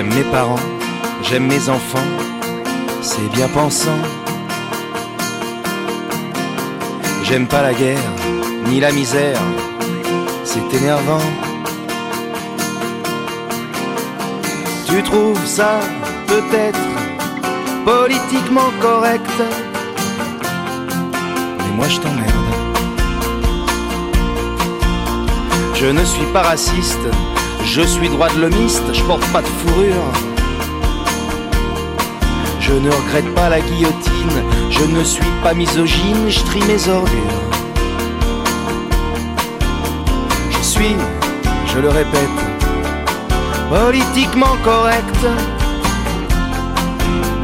J'aime mes parents, j'aime mes enfants, c'est bien pensant. J'aime pas la guerre, ni la misère, c'est énervant. Tu trouves ça peut-être politiquement correct, mais moi je t'emmerde. Je ne suis pas raciste, je suis droit de l'homiste, je porte pas de fourrure. Je ne regrette pas la guillotine, je ne suis pas misogyne, je trie mes ordures. Je suis, je le répète, politiquement correct.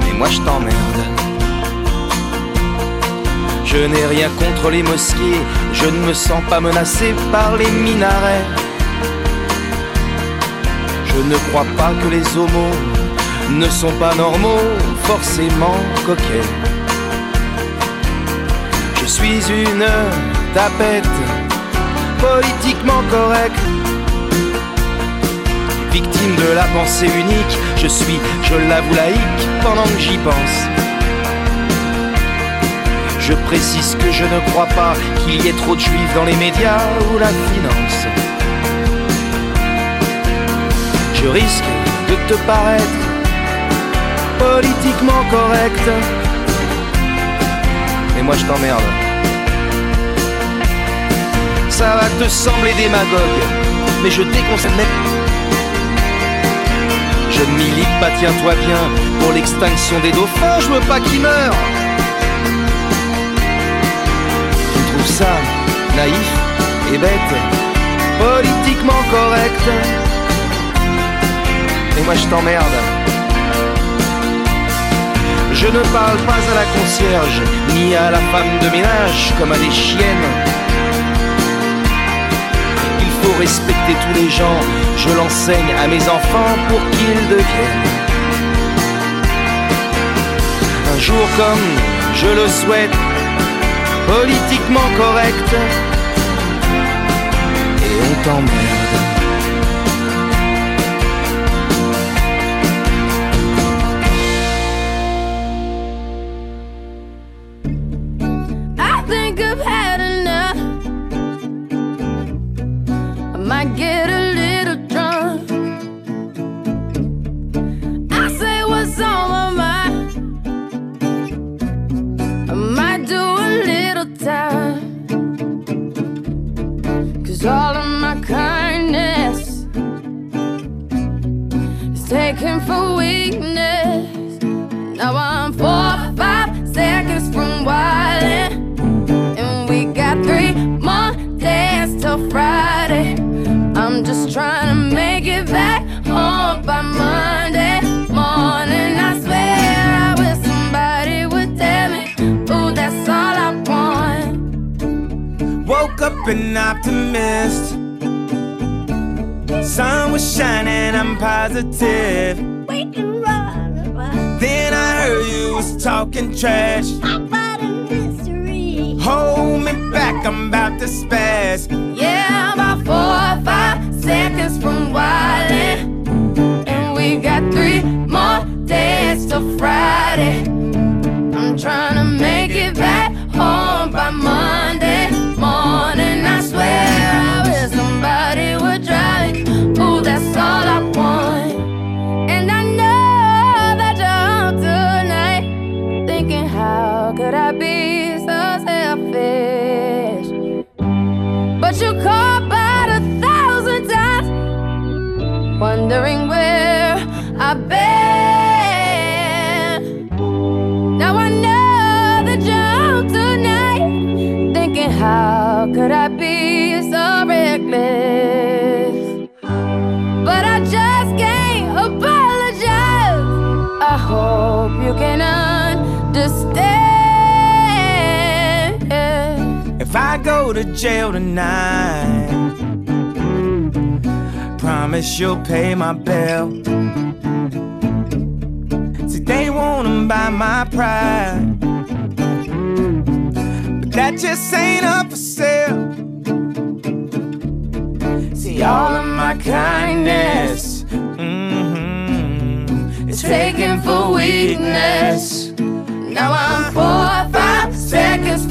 Mais moi je t'emmerde. Je n'ai rien contre les mosquées, je ne me sens pas menacé par les minarets. Je ne crois pas que les homos ne sont pas normaux, forcément coquets. Je suis une tapette, politiquement correcte. Victime de la pensée unique, je suis, je l'avoue, laïque pendant que j'y pense. Je précise que je ne crois pas qu'il y ait trop de juifs dans les médias ou la finance. Je risque de te paraître politiquement correct. Et moi je t'emmerde. Ça va te sembler démagogue, mais je déconseille Je milite pas, tiens-toi bien, pour l'extinction des dauphins, je veux pas qu'ils meurent. Tu trouves ça naïf et bête, politiquement correct. Et moi je t'emmerde. Je ne parle pas à la concierge, ni à la femme de ménage comme à des chiennes. Il faut respecter tous les gens, je l'enseigne à mes enfants pour qu'ils deviennent. Un jour comme je le souhaite, politiquement correct, et on t'emmerde. An optimist. Sun was shining, I'm positive. We can run, run. Then I heard you was talking trash. about a mystery. Hold me back, I'm about to spaz. Yeah, about four or five seconds from wildin'. And we got three more days till Friday. I'm trying to make it back home by Monday reckless? But I just can't apologize. I hope you can understand. If I go to jail tonight, promise you'll pay my bill. See, they wanna buy my pride, but that just ain't up all of my kindness. Mm-hmm. It's taken for weakness. Now I'm four, five seconds.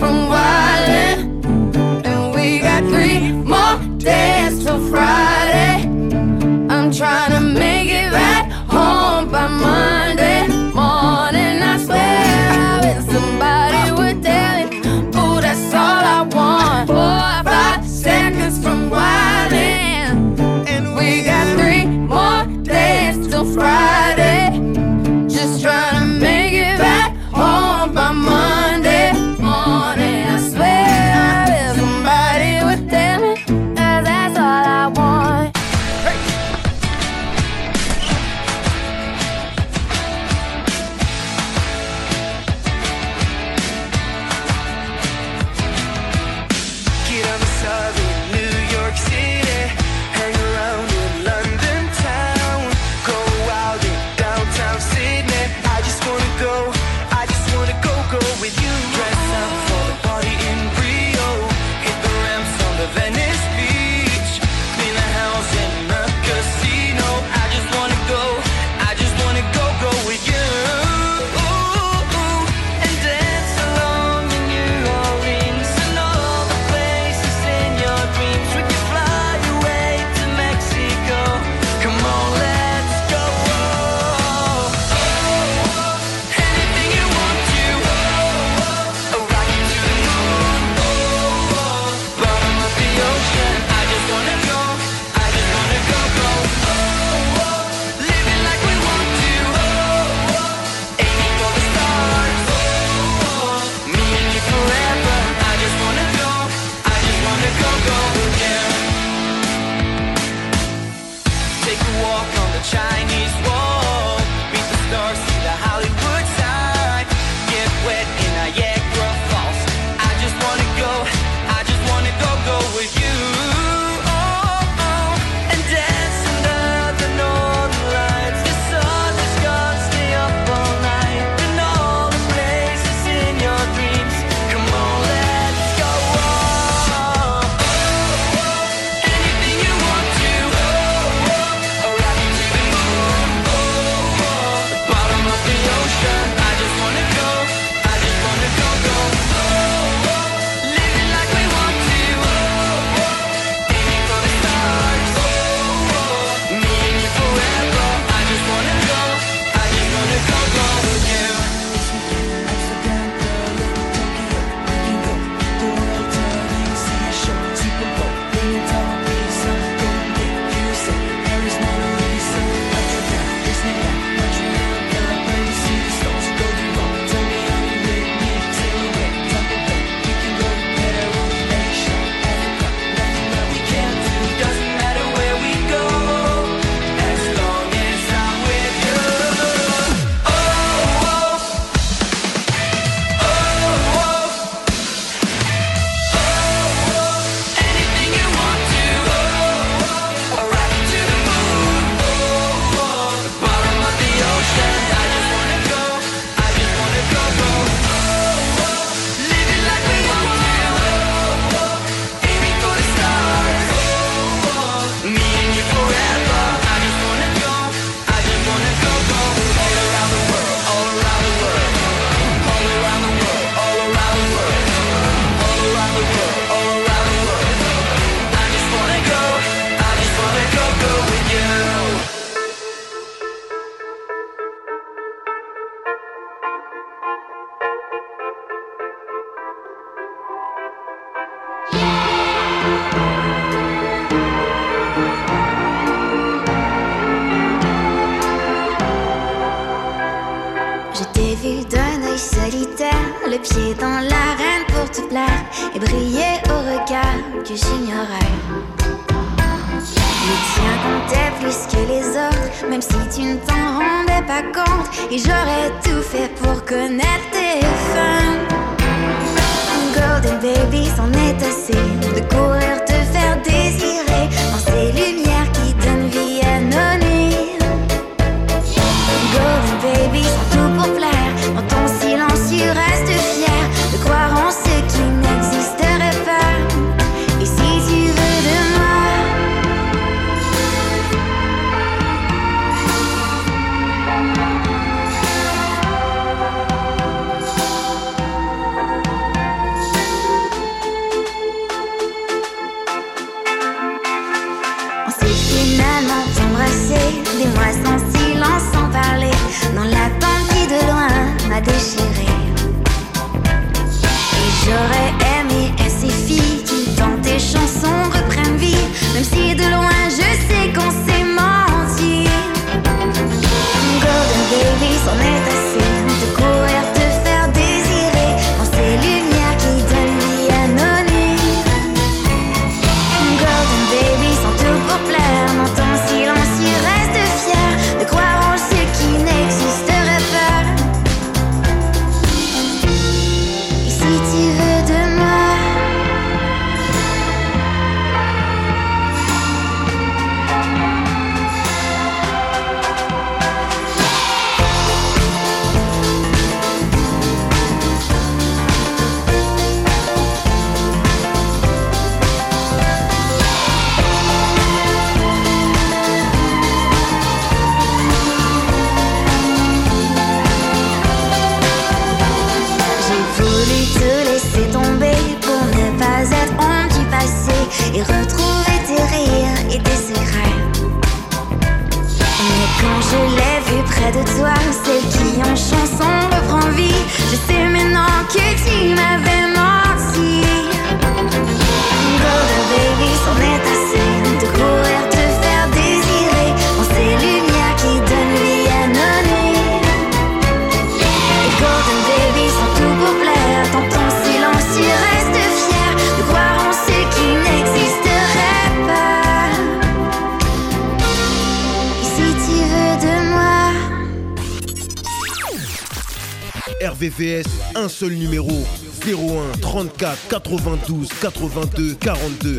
82 42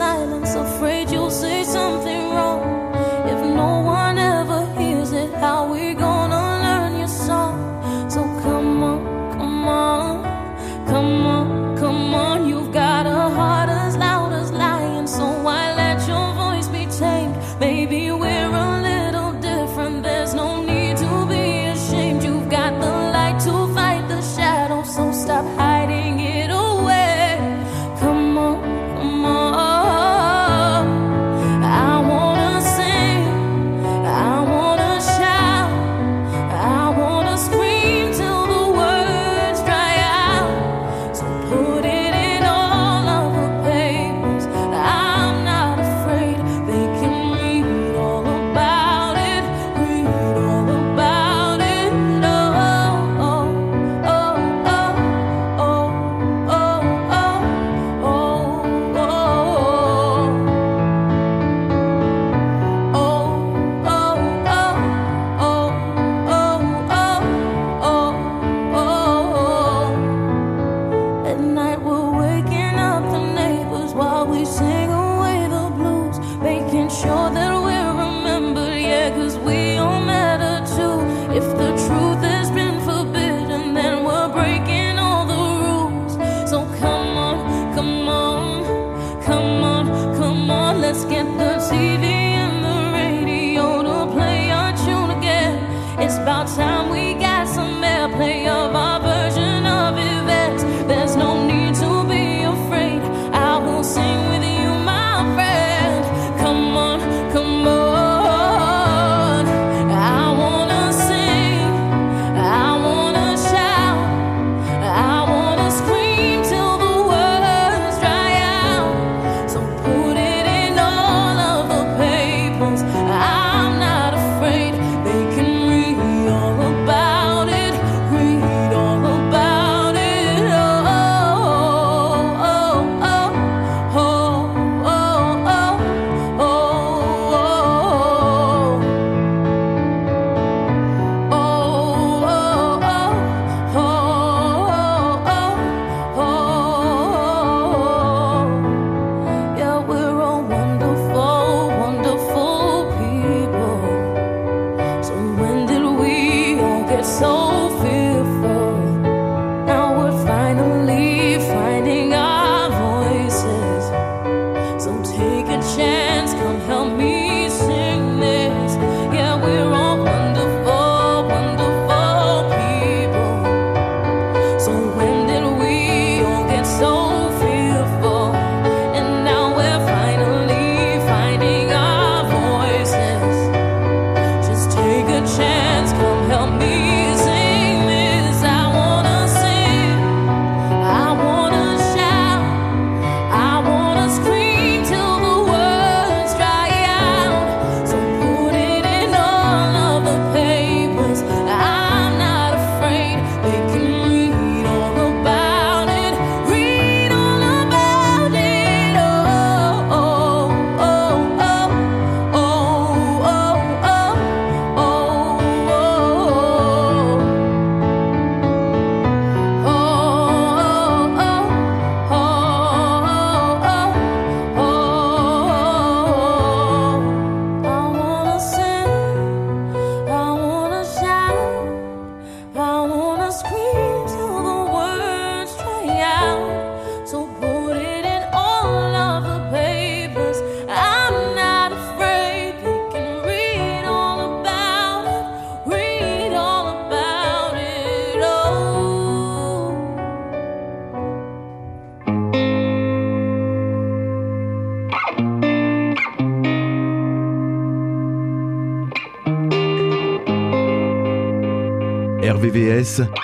silence, afraid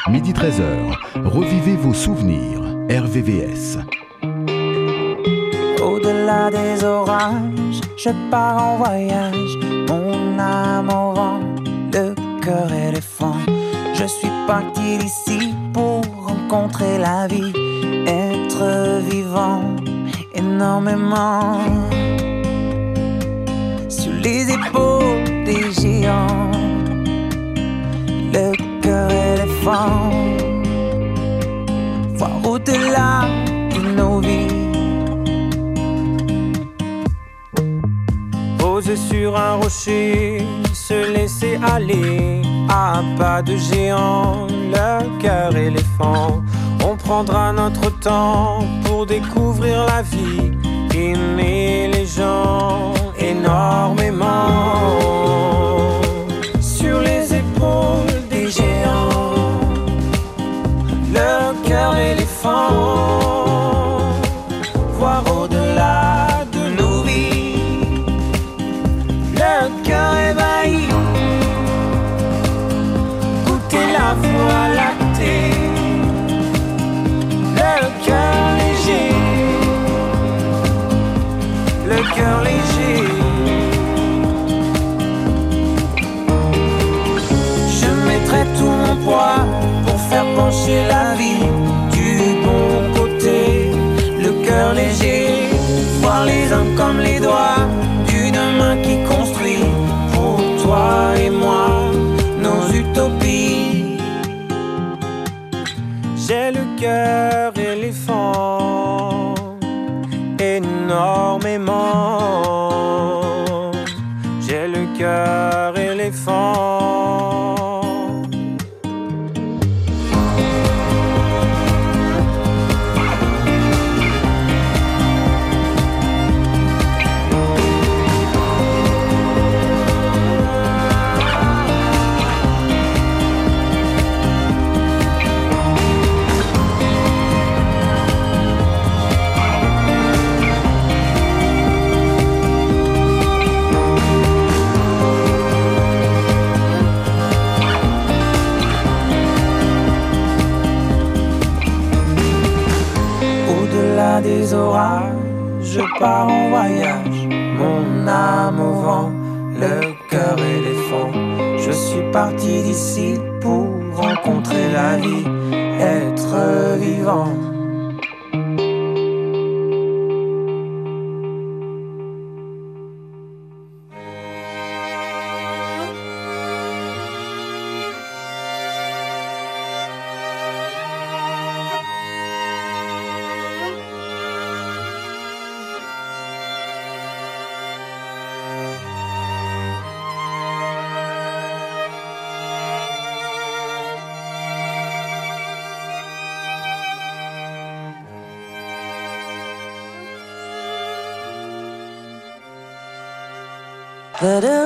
midi 13h. Revivez vos souvenirs. RVVS. Au-delà des orages, je pars en voyage. Mon âme au vent, le cœur éléphant. Je suis parti d'ici pour rencontrer la vie, être vivant énormément. Sur les épaules des géants, Voir au-delà de nos vies. Poser sur un rocher, se laisser aller à pas de géant, le cœur éléphant. On prendra notre temps pour découvrir la vie, aimer les gens énormément. Cœur éléphant,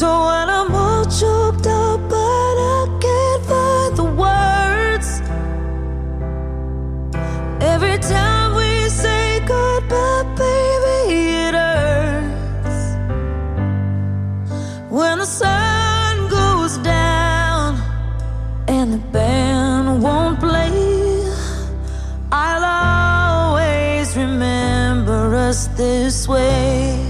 So when I'm all choked up, but I can't find the words. Every time we say goodbye, baby, it hurts. When the sun goes down and the band won't play, I'll always remember us this way.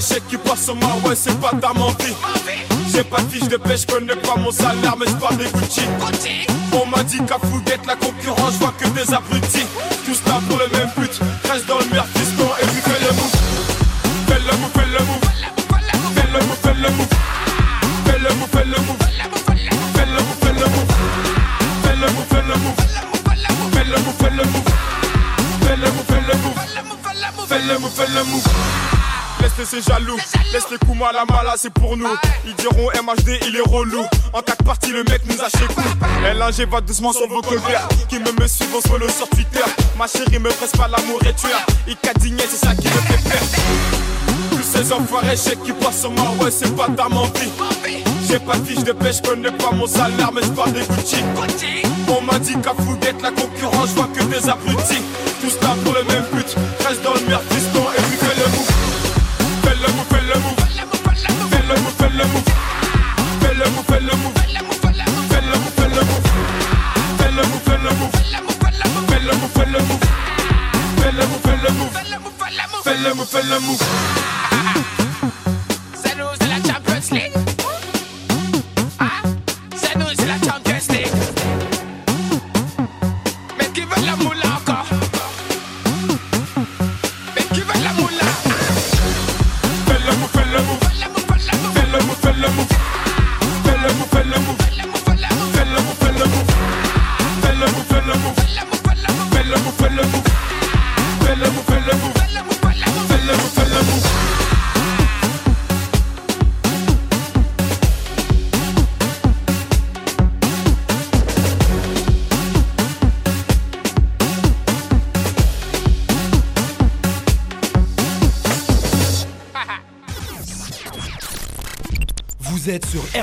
Chèques qui sur ma ouais, c'est pas ta mentie. J'ai pas de fiche de pêche, connais pas mon salaire, mais j'parle des Gucci. On m'a dit qu'à Fouguette, la concurrence, je vois que des abrutis. Les coups mal à mala, c'est pour nous. Ils diront MHD, il est relou. En quatre parties, le mec nous a chez coup. LNG va doucement sur vos colverts. Qui me me suivent, on se follow sur Twitter. Ma chérie me presse pas l'amour et tueur. Il cadigné, c'est ça qui me fait peur. Tous ces enfoirés, chèques qui passent sur moi, c'est pas ta mentie. J'ai pas de fiche de pêche, connais pas mon salaire, mais j'parle des Gucci. On m'a dit qu'à Fouguette, la concurrence, je vois que des abrutis. Tous là pour le même but, reste dans le merde, fais le move. Fais le move,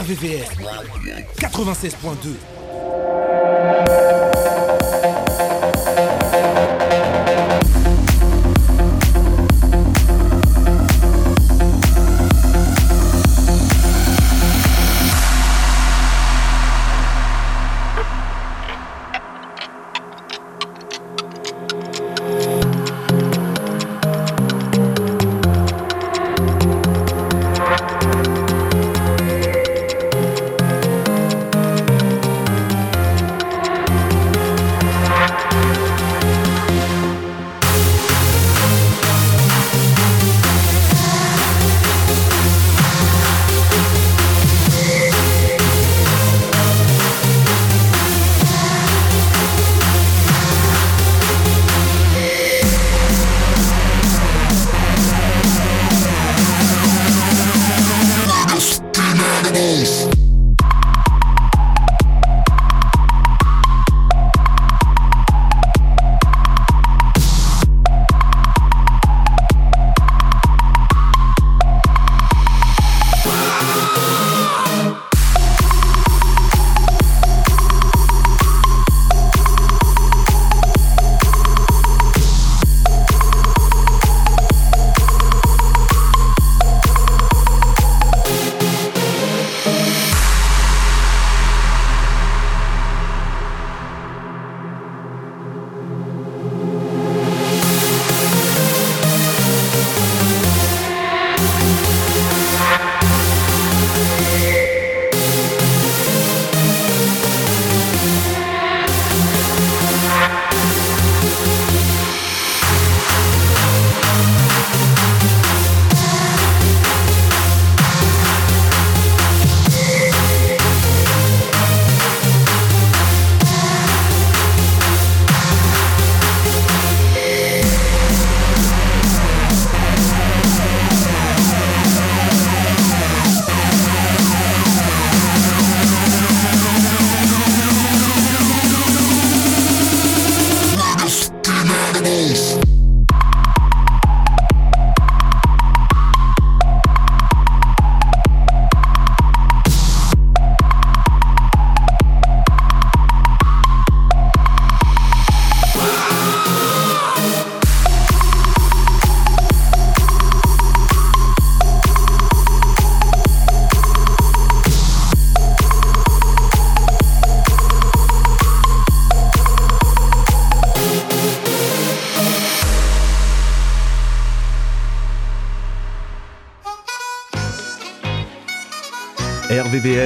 RVVS 96.2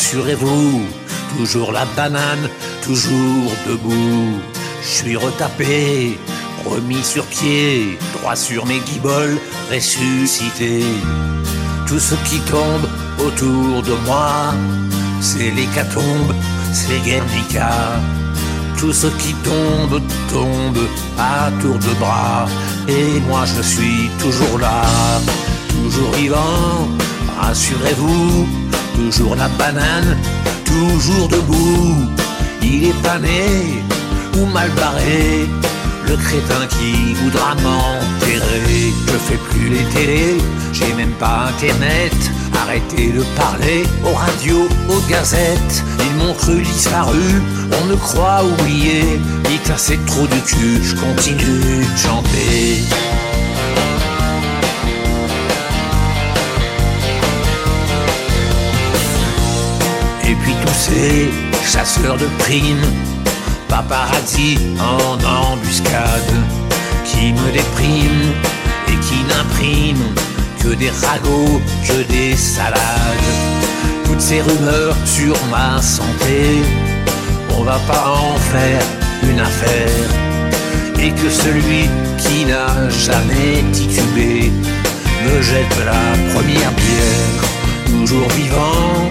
Rassurez-vous, toujours la banane, toujours debout. Je suis retapé, remis sur pied, droit sur mes guiboles, ressuscité. Tout ce qui tombe autour de moi, c'est l'hécatombe, c'est Guernica. Tout ce qui tombe, tombe à tour de bras. Et moi je suis toujours là, toujours vivant, rassurez-vous, toujours la banane, toujours debout. Il est pané ou mal barré, le crétin qui voudra m'enterrer. Je fais plus les télés, j'ai même pas internet. Arrêtez de parler aux radios, aux gazettes. Ils m'ont cru disparu, on me croit oublié. Dites assez trop du cul, je continue de chanter. Et puis tous ces chasseurs de primes, paparazzi en embuscade, qui me dépriment et qui n'impriment que des ragots, que des salades. Toutes ces rumeurs sur ma santé, on va pas en faire une affaire. Et que celui qui n'a jamais titubé me jette la première bière. Toujours vivant,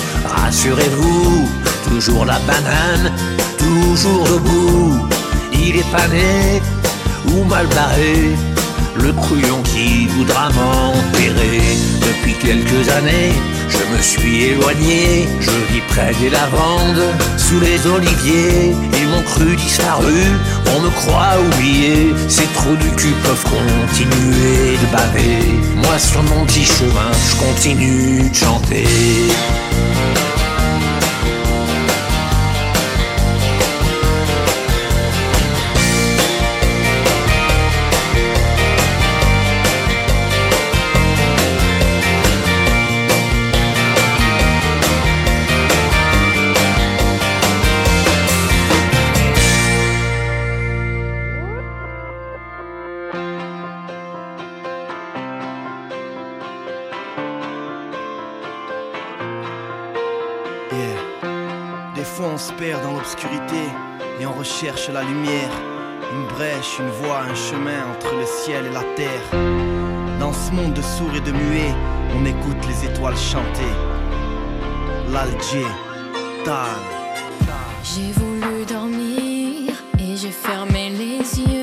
rassurez-vous. Toujours la banane, toujours debout. Il est pané ou mal barré, le couillon qui voudra m'enterrer. Depuis quelques années, je me suis éloigné, je vis près des lavandes, sous les oliviers. Ils m'ont cru disparu, on me croit oublié. Ces trous du cul peuvent continuer de baver. Moi sur mon petit chemin, je continue de chanter. La lumière. Une brèche, une voie, un chemin entre le ciel et la terre. Dans ce monde de sourds et de muets, on écoute les étoiles chanter. L'Alger, Tal. J'ai voulu dormir et j'ai fermé les yeux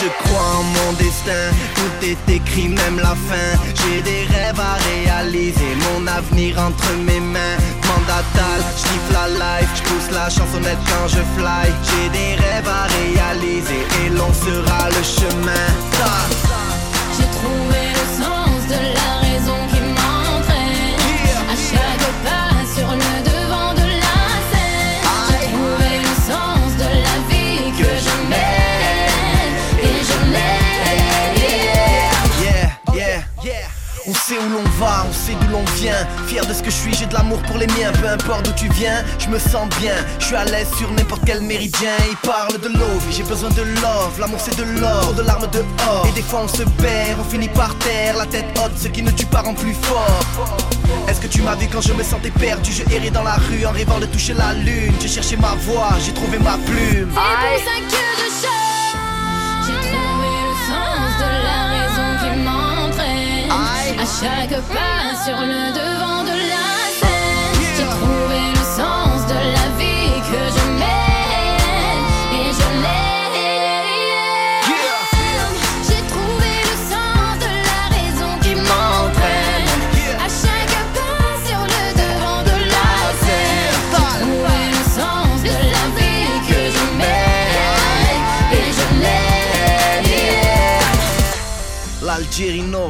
Je crois en mon destin, tout est écrit, même la fin. J'ai des rêves à réaliser, mon avenir entre mes mains. Mandatal, je la life, je pousse la chansonnette quand je fly. J'ai des rêves à réaliser et long sera le chemin. J'ai trouvé on sait d'où l'on vient. Fier de ce que je suis, j'ai de l'amour pour les miens. Peu importe d'où tu viens, je me sens bien. Je suis à l'aise sur n'importe quel méridien. Il parle de l'eau, j'ai besoin de love. L'amour c'est de l'or, de larmes dehors. Et des fois on se perd, on finit par terre. La tête haute, ce qui ne tue pas rend plus fort. Est-ce que tu m'as vu quand je me sentais perdu Je errais dans la rue en rêvant de toucher la lune. J'ai cherché ma voix, j'ai trouvé ma plume. C'est pour ça que je chante. Chaque pas sur le devant de la scène. J'ai trouvé le sens de la vie que je mène. Et je l'aime. J'ai trouvé le sens de la raison qui m'entraîne. À chaque pas sur le devant de la scène. J'ai trouvé le sens de la vie que je mène. Et je l'aime. L'Algérino,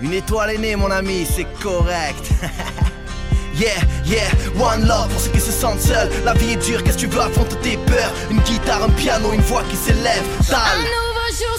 Une étoile est née, mon ami, c'est correct. Yeah, yeah, one love pour ceux qui se sentent seuls. La vie est dure, qu'est-ce que tu veux? Affronter tes peurs Une guitare, un piano, une voix qui s'élève. Jour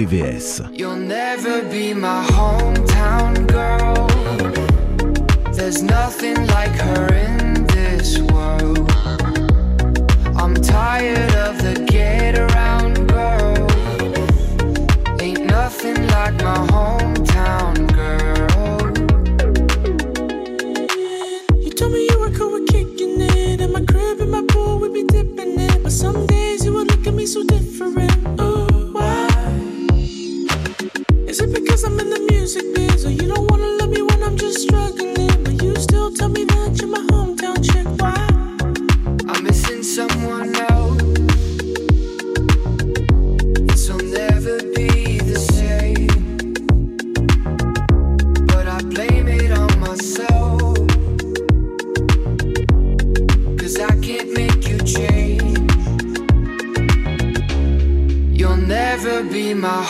souvenirs my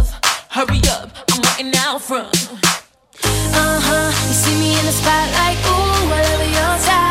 Hurry up, I'm waiting out front. Uh huh. You see me in the spotlight, ooh, love your style.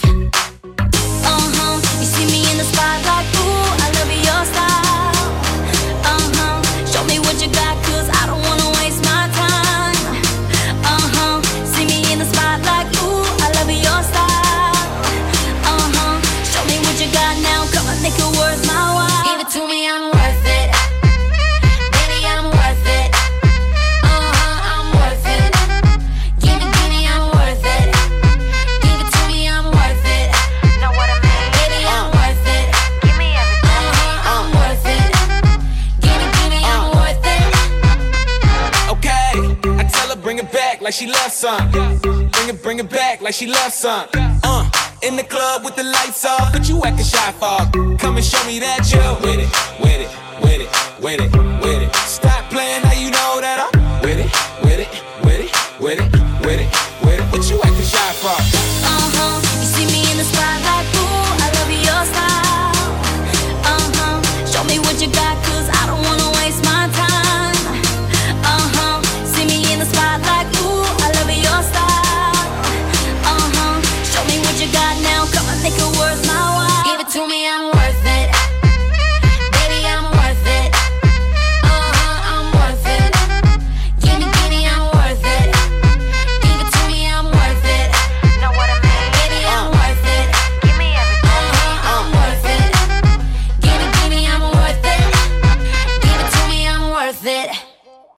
Like she loves some. Uh, in the club with the lights off, but you acting shy for. Come and show me that you're with it, with it, with it, with it, with it.